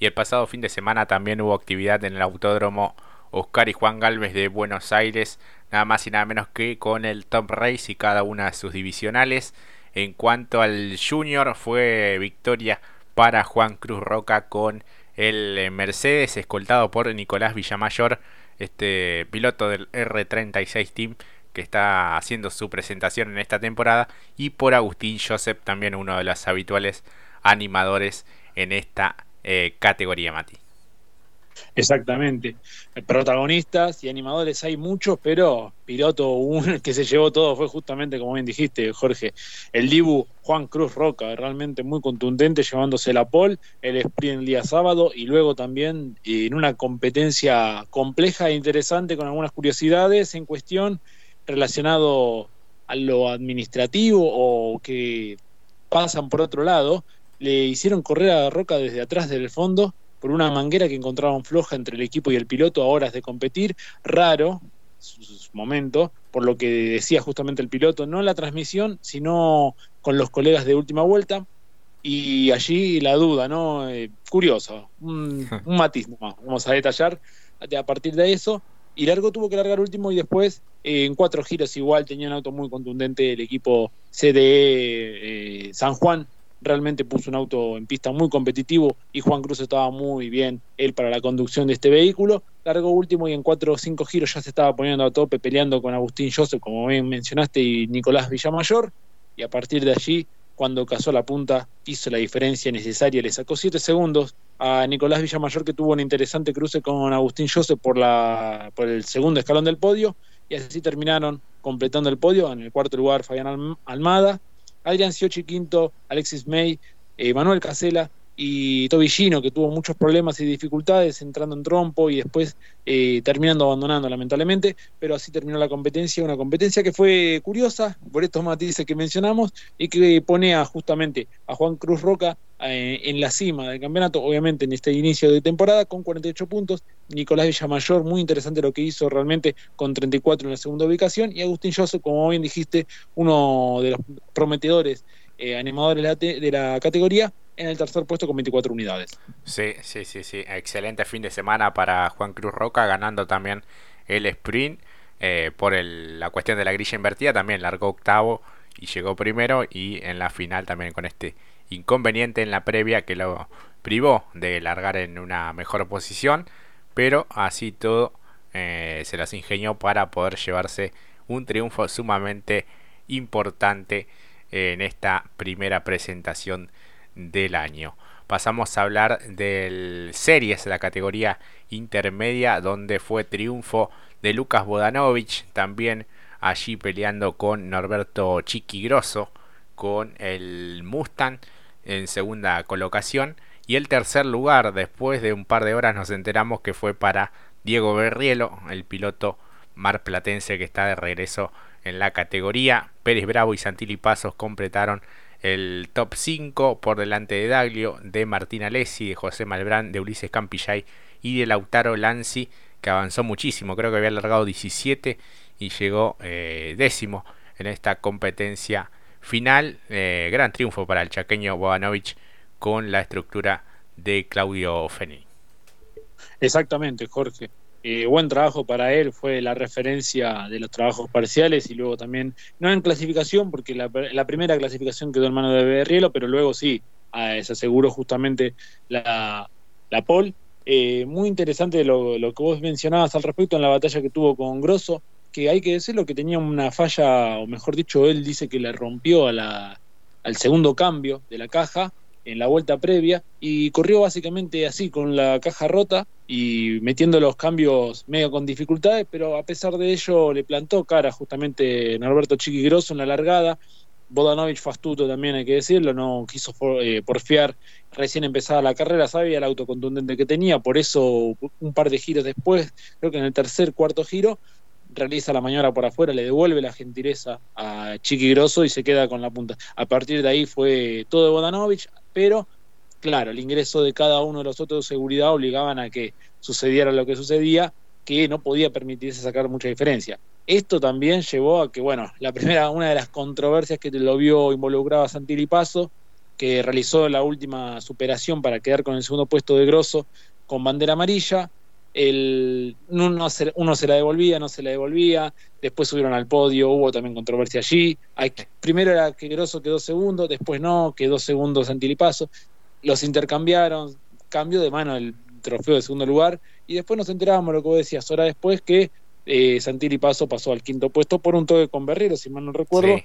y el pasado fin de semana también hubo actividad en el Autódromo Oscar y Juan Galvez de Buenos Aires, nada más y nada menos que con el Top Race y cada una de sus divisionales. En cuanto al Junior, fue victoria para Juan Cruz Roca con el Mercedes, escoltado por Nicolás Villamayor, este piloto del R36 Team que está haciendo su presentación en esta temporada, y por Agustín Joseph, también uno de los habituales animadores en esta eh, categoría, Mati. Exactamente. Protagonistas y animadores hay muchos, pero piloto un, que se llevó todo fue justamente, como bien dijiste, Jorge, el Dibu Juan Cruz Roca, realmente muy contundente, llevándose la pole, el sprint el día sábado y luego también en una competencia compleja e interesante con algunas curiosidades en cuestión relacionado a lo administrativo o que pasan por otro lado, le hicieron correr a Roca desde atrás del fondo por una manguera que encontraron floja entre el equipo y el piloto a horas de competir, raro su, momento, por lo que decía justamente el piloto, no en la transmisión, sino con los colegas de última vuelta, y allí la duda, ¿no? Eh, curioso, un, un matiz nomás, vamos a detallar a partir de eso, y Largo tuvo que largar último y después eh, en cuatro giros igual tenía un auto muy contundente el equipo CDE eh, San Juan realmente puso un auto en pista muy competitivo y Juan Cruz estaba muy bien él para la conducción de este vehículo. Largo último y en cuatro o cinco giros ya se estaba poniendo a tope peleando con Agustín Joseph, como bien mencionaste, y Nicolás Villamayor. Y a partir de allí, cuando cazó la punta, hizo la diferencia necesaria, le sacó siete segundos a Nicolás Villamayor que tuvo un interesante cruce con Agustín Joseph por, la, por el segundo escalón del podio y así terminaron completando el podio. En el cuarto lugar Fabián Almada, Adrián Siochi quinto, Alexis May, eh, Manuel Casela y Tobillino, que tuvo muchos problemas y dificultades entrando en trompo y después eh, terminando abandonando lamentablemente, pero así terminó la competencia, una competencia que fue curiosa por estos matices que mencionamos y que pone a, justamente a Juan Cruz Roca eh, en la cima del campeonato, obviamente en este inicio de temporada con 48 puntos, Nicolás Villamayor, muy interesante lo que hizo realmente con 34 en la segunda ubicación y Agustín Joseph, como bien dijiste, uno de los prometedores eh, animadores de la categoría, en el tercer puesto con 24 unidades. Sí, sí, sí, sí. Excelente fin de semana para Juan Cruz Roca, ganando también el sprint. Eh, por la cuestión de la grilla invertida, también largó octavo y llegó primero. Y en la final también con este inconveniente en la previa que lo privó de largar en una mejor posición. Pero así todo eh, se las ingenió para poder llevarse un triunfo sumamente importante en esta primera presentación del año. Pasamos a hablar del Series, la categoría intermedia, donde fue triunfo de Lucas Bodanovich, también allí peleando con Norberto Chiquigroso, con el Mustang en segunda colocación. Y el tercer lugar, después de un par de horas, nos enteramos que fue para Diego Berrielo, el piloto marplatense que está de regreso en la categoría. Pérez Bravo y Santilli Pasos completaron el top 5 por delante de Daglio, de Martín Alessi, de José Malbrán, de Ulises Campillay y de Lautaro Lanzi, que avanzó muchísimo, creo que había alargado 17 y llegó eh, décimo en esta competencia final. Eh, gran triunfo para el chaqueño Bobanovich con la estructura de Claudio Feni. Exactamente, Jorge. Eh, buen trabajo para él, fue la referencia de los trabajos parciales y luego también, no en clasificación, porque la, primera clasificación quedó en mano de Berrielo, pero luego sí, se aseguró justamente la, la pole. Eh, muy interesante lo, lo, que vos mencionabas al respecto en la batalla que tuvo con Grosso, que hay que decirlo que tenía una falla, o mejor dicho, él dice que le rompió a la, al segundo cambio de la caja en la vuelta previa y corrió básicamente así con la caja rota y metiendo los cambios medio con dificultades, pero a pesar de ello le plantó cara justamente Norberto Chiquigroso en la largada. Bodanovich fastuto también hay que decirlo, no quiso eh, porfiar recién empezada la carrera, sabía el auto contundente que tenía, por eso un par de giros después, creo que en el tercer, cuarto giro, realiza la maniobra por afuera, le devuelve la gentileza a Chiqui Grosso y se queda con la punta. A partir de ahí fue todo de Bodanovich, pero claro, el ingreso de cada uno de los otros de seguridad obligaban a que sucediera lo que sucedía, que no podía permitirse sacar mucha diferencia. Esto también llevó a que, bueno, la primera, una de las controversias que lo vio involucrado a Santilli Paso, que realizó la última superación para quedar con el segundo puesto de Grosso con bandera amarilla. El, uno, se, uno se la devolvía, no se la devolvía, después subieron al podio, hubo también controversia allí. Hay, primero era que Grosso quedó segundo, después no, quedó segundo Santilipaso. Los intercambiaron, cambió de mano el trofeo de segundo lugar y después nos enterábamos lo que vos decías, hora después que eh, Santilipaso pasó al quinto puesto por un toque con Berrero, si mal no recuerdo,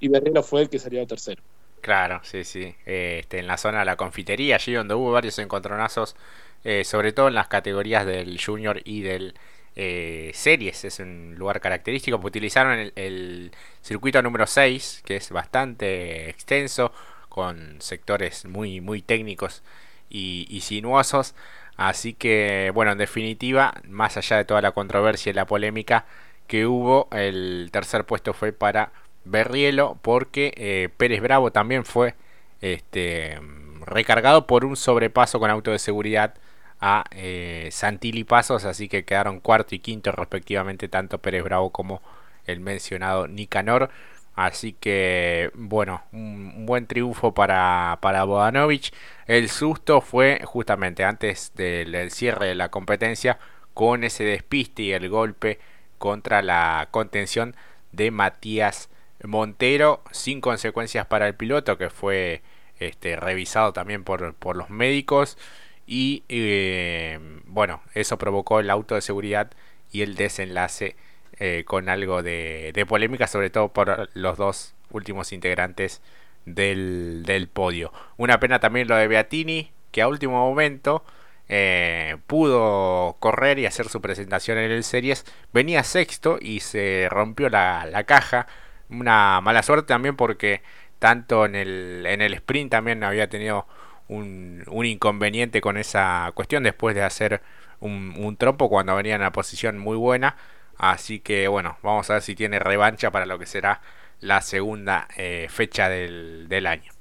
y Berrero fue el que salió tercero. Claro, sí, sí. este, en la zona de la confitería, allí donde hubo varios encontronazos, eh, sobre todo en las categorías del junior y del eh, series, es un lugar característico, utilizaron el, circuito número 6, que es bastante extenso, con sectores muy, muy técnicos y, sinuosos. Así que, bueno, en definitiva, más allá de toda la controversia y la polémica que hubo, el tercer puesto fue para Berrielo porque eh, Pérez Bravo también fue este, recargado por un sobrepaso con auto de seguridad a eh, Santilli Pasos, así que quedaron cuarto y quinto respectivamente tanto Pérez Bravo como el mencionado Nicanor. Así que, bueno, un buen triunfo para, para Bodanovich. El susto fue justamente antes del cierre de la competencia con ese despiste y el golpe contra la contención de Matías Montero sin consecuencias para el piloto que fue este, revisado también por, por los médicos. Y eh, bueno eso provocó el auto de seguridad y el desenlace eh, con algo de, polémica sobre todo por los dos últimos integrantes del, del, podio. Una pena también lo de Beatini que a último momento eh, pudo correr y hacer su presentación en el series. Venía sexto y se rompió la, la caja una mala suerte también porque tanto en el, en el sprint también había tenido un, un inconveniente con esa cuestión después de hacer un, un, trompo cuando venía en una posición muy buena. Así que bueno, vamos a ver si tiene revancha para lo que será la segunda eh, fecha del, del año.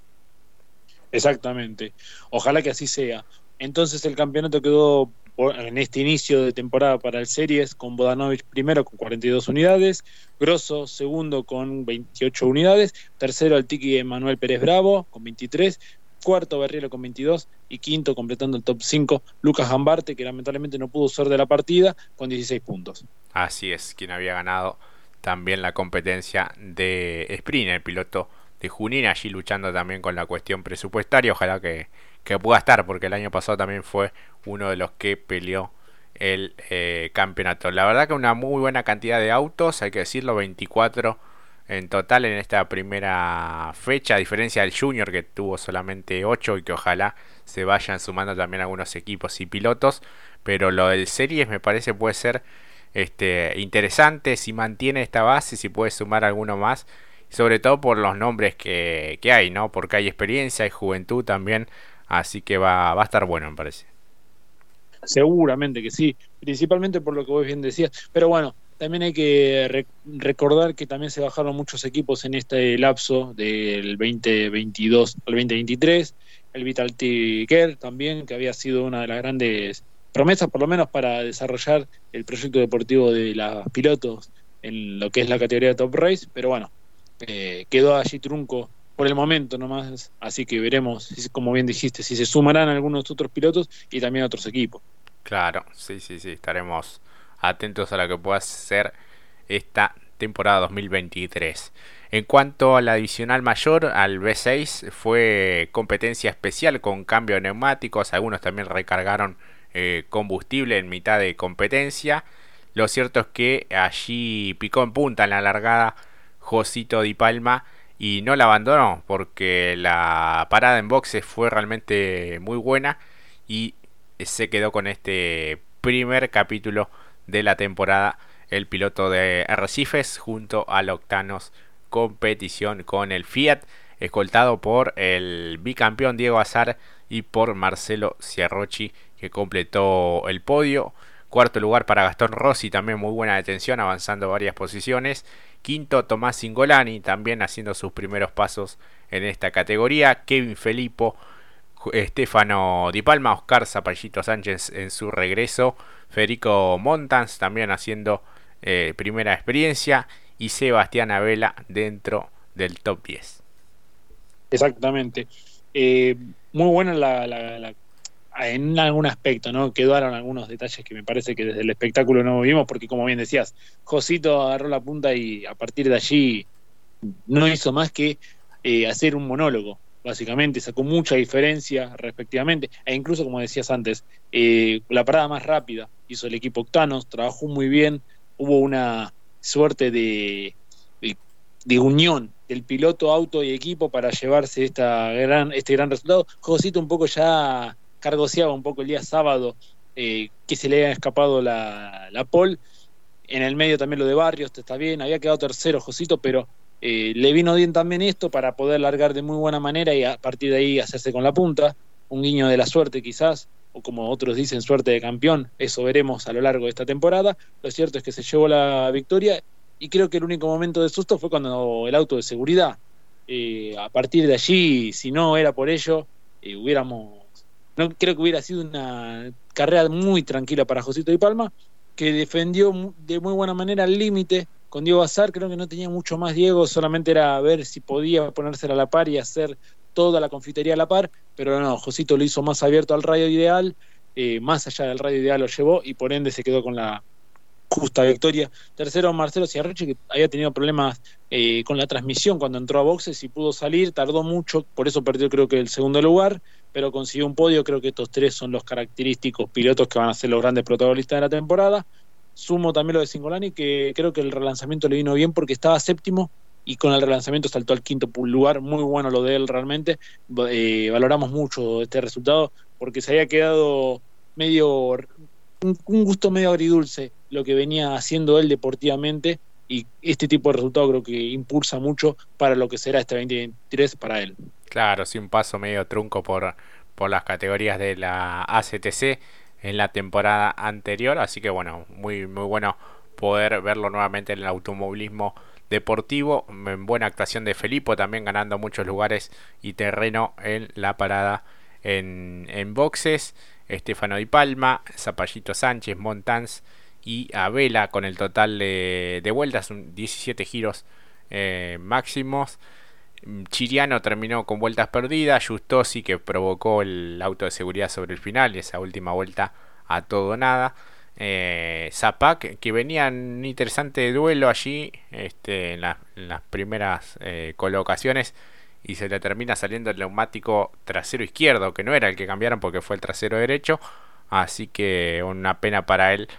Exactamente. Ojalá que así sea. Entonces el campeonato quedó en este inicio de temporada para el Series con Bodanovich primero con 42 unidades, Grosso segundo con 28 unidades, tercero el Tiki Manuel Pérez Bravo con 23, cuarto Berrielo con 22 y quinto completando el top 5 Lucas Gambarte que lamentablemente no pudo ser de la partida con 16 puntos. Así es, quien había ganado también la competencia de sprint, el piloto de Junín, allí luchando también con la cuestión presupuestaria, ojalá que que pueda estar, porque el año pasado también fue uno de los que peleó el eh, campeonato. La verdad que una muy buena cantidad de autos, hay que decirlo, 24 en total en esta primera fecha, a diferencia del Junior que tuvo solamente 8 y que ojalá se vayan sumando también algunos equipos y pilotos, pero lo del Series me parece puede ser este, interesante si mantiene esta base, si puede sumar alguno más, sobre todo por los nombres que, que hay, ¿no? Porque hay experiencia, hay juventud también, Así que va, a estar bueno, me parece. Seguramente que sí, principalmente por lo que vos bien decías. Pero bueno, también hay que recordar que también se bajaron muchos equipos en este lapso del 2022 al 2023. El Vital Care también, que había sido una de las grandes promesas, por lo menos para desarrollar el proyecto deportivo de los pilotos en lo que es la categoría de Top Race. Pero bueno, eh, quedó allí trunco por el momento nomás, así que veremos, como bien dijiste, si se sumarán algunos otros pilotos y también otros equipos. Claro, sí, sí, sí, estaremos atentos a lo que pueda ser esta temporada 2023. En cuanto a la adicional mayor, al B6 fue competencia especial con cambio de neumáticos, algunos también recargaron eh, combustible en mitad de competencia. Lo cierto es que allí picó en punta en la largada Josito Di Palma y no la abandonó porque la parada en boxes fue realmente muy buena y se quedó con este primer capítulo de la temporada el piloto de Arrecifes junto al Octanos competición con el Fiat escoltado por el bicampeón Diego Azar y por Marcelo Ciarrochi que completó el podio. Cuarto lugar para Gastón Rossi también muy buena detención avanzando varias posiciones Quinto, Tomás Singolani, también haciendo sus primeros pasos en esta categoría. Kevin Felipo, Estefano Di Palma, Oscar Zapallito Sánchez en su regreso. Federico Montans también haciendo eh, primera experiencia. Y Sebastián Abela dentro del top 10. Exactamente. Eh, muy buena la, en algún aspecto, ¿no? Quedaron algunos detalles que me parece que desde el espectáculo no vimos, porque como bien decías, Josito agarró la punta y a partir de allí no hizo más que eh, hacer un monólogo, básicamente, sacó mucha diferencia respectivamente, e incluso como decías antes, eh, la parada más rápida hizo el equipo Octanos, trabajó muy bien, hubo una suerte de, de, unión del piloto, auto y equipo para llevarse esta gran, este gran resultado. Josito un poco ya cargoseaba un poco el día sábado eh, que se le había escapado la, la pole. En el medio también lo de Barrios, está bien, había quedado tercero Josito, pero eh, le vino bien también esto para poder largar de muy buena manera y a partir de ahí hacerse con la punta. Un guiño de la suerte quizás, o como otros dicen, suerte de campeón. Eso veremos a lo largo de esta temporada. Lo cierto es que se llevó la victoria y creo que el único momento de susto fue cuando el auto de seguridad. Eh, a partir de allí, si no era por ello, hubiéramos... No creo que hubiera sido una carrera muy tranquila para Josito y Palma, que defendió de muy buena manera el límite con Diego Azar creo que no tenía mucho más Diego, solamente era ver si podía ponerse a la par y hacer toda la confitería a la par, pero no, Josito lo hizo más abierto al radio ideal, eh, más allá del radio ideal lo llevó y por ende se quedó con la justa victoria. Tercero, Marcelo Ciarreche, que había tenido problemas eh, con la transmisión cuando entró a boxes y pudo salir, tardó mucho, por eso perdió creo que el segundo lugar, pero consiguió un podio, creo que estos tres son los característicos pilotos que van a ser los grandes protagonistas de la temporada. Sumo también lo de Singolani, que creo que el relanzamiento le vino bien porque estaba séptimo y con el relanzamiento saltó al quinto lugar. Muy bueno lo de él realmente. Eh, valoramos mucho este resultado porque se había quedado medio un, gusto medio agridulce lo que venía haciendo él deportivamente y este tipo de resultado creo que impulsa mucho para lo que será este 2023 para él. Claro, sí, un paso medio trunco por, por las categorías de la ACTC en la temporada anterior. Así que bueno, muy, muy bueno poder verlo nuevamente en el automovilismo deportivo. En buena actuación de Felipe, también ganando muchos lugares y terreno en la parada en, en boxes. Estefano Di Palma, Zapallito Sánchez, Montans y Abela con el total de, de vueltas, 17 giros eh, máximos. Chiriano terminó con vueltas perdidas, Justosi que provocó el auto de seguridad sobre el final, esa última vuelta a todo nada. Eh, Zapac que venía en un interesante duelo allí este, en, las primeras eh, colocaciones y se le termina saliendo el neumático trasero izquierdo, que no era el que cambiaron porque fue el trasero derecho. Así que una pena para él,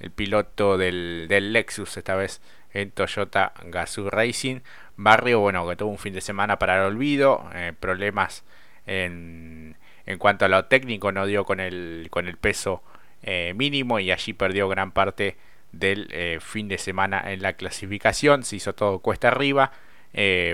el piloto del, del Lexus, esta vez en Toyota Gazoo Racing. Barrio, bueno, que tuvo un fin de semana para el olvido, eh, problemas en, en, cuanto a lo técnico, no dio con el, con el peso eh, mínimo y allí perdió gran parte del eh, fin de semana en la clasificación, se hizo todo cuesta arriba,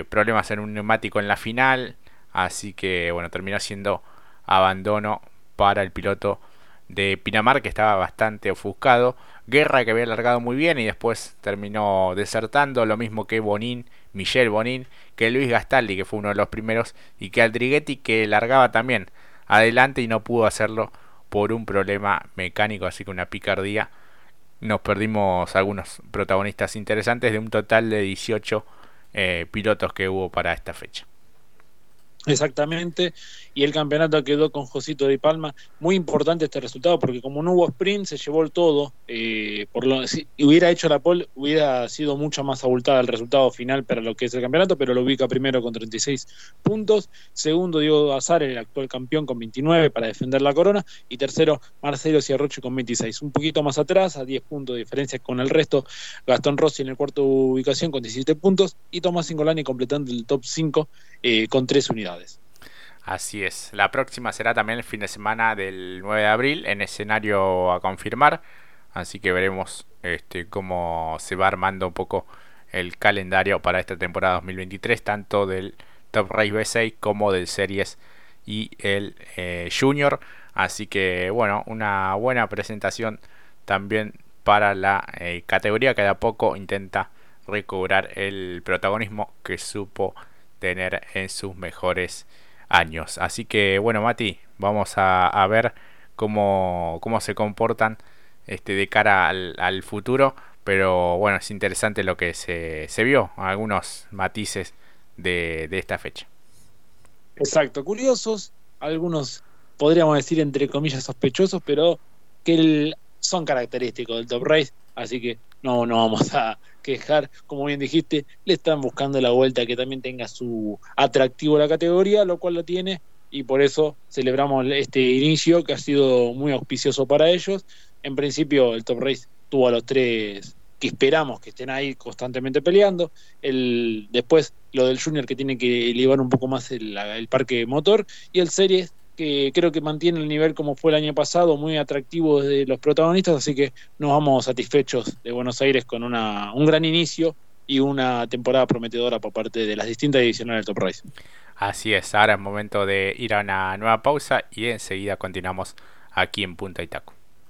problemas en un neumático en la final, así que bueno, terminó siendo abandono para el piloto de Pinamar que estaba bastante ofuscado. Guerra que había largado muy bien y después terminó desertando, lo mismo que Bonin, Michel Bonin, que Luis Gastaldi que fue uno de los primeros y que Aldriguetti que largaba también adelante y no pudo hacerlo por un problema mecánico, así que una picardía. Nos perdimos algunos protagonistas interesantes de un total de 18 eh, pilotos que hubo para esta fecha. Exactamente, y el campeonato quedó con Josito de Palma. Muy importante este resultado porque como no hubo sprint, se llevó el todo. Eh, por lo, si hubiera hecho la pole, hubiera sido mucho más abultada el resultado final para lo que es el campeonato, pero lo ubica primero con 36 puntos. Segundo, Diego Azar, el actual campeón, con 29 para defender la corona. Y tercero, Marcelo Ciarroche con 26. Un poquito más atrás, a 10 puntos de diferencia con el resto. Gastón Rossi en el cuarto ubicación con 17 puntos. Y Tomás Singolani completando el top 5 eh, con 3 unidades. Así es. La próxima será también el fin de semana del 9 de abril en escenario a confirmar. Así que veremos este, cómo se va armando un poco el calendario para esta temporada 2023, tanto del Top Race B6 como del Series y el eh, Junior. Así que bueno, una buena presentación también para la eh, categoría que de a poco intenta recobrar el protagonismo que supo tener en sus mejores años. Así que bueno, Mati, vamos a, ver cómo, cómo, se comportan este, de cara al, futuro. Pero bueno, es interesante lo que se, se vio, algunos matices de, de esta fecha. Exacto, curiosos, algunos podríamos decir entre comillas sospechosos, pero que son característicos del top race, así que no, no vamos a quejar, como bien dijiste, le están buscando la vuelta que también tenga su atractivo la categoría, lo cual lo tiene, y por eso celebramos este inicio que ha sido muy auspicioso para ellos. En principio el top race tuvo a los tres que esperamos que estén ahí constantemente peleando. El, después lo del Junior que tiene que elevar un poco más el, el parque motor y el Series que creo que mantiene el nivel como fue el año pasado, muy atractivo de los protagonistas, así que nos vamos satisfechos de Buenos Aires con una, un gran inicio y una temporada prometedora por parte de las distintas divisiones del Top Race. Así es, ahora es momento de ir a una nueva pausa y enseguida continuamos aquí en Punta Itaco.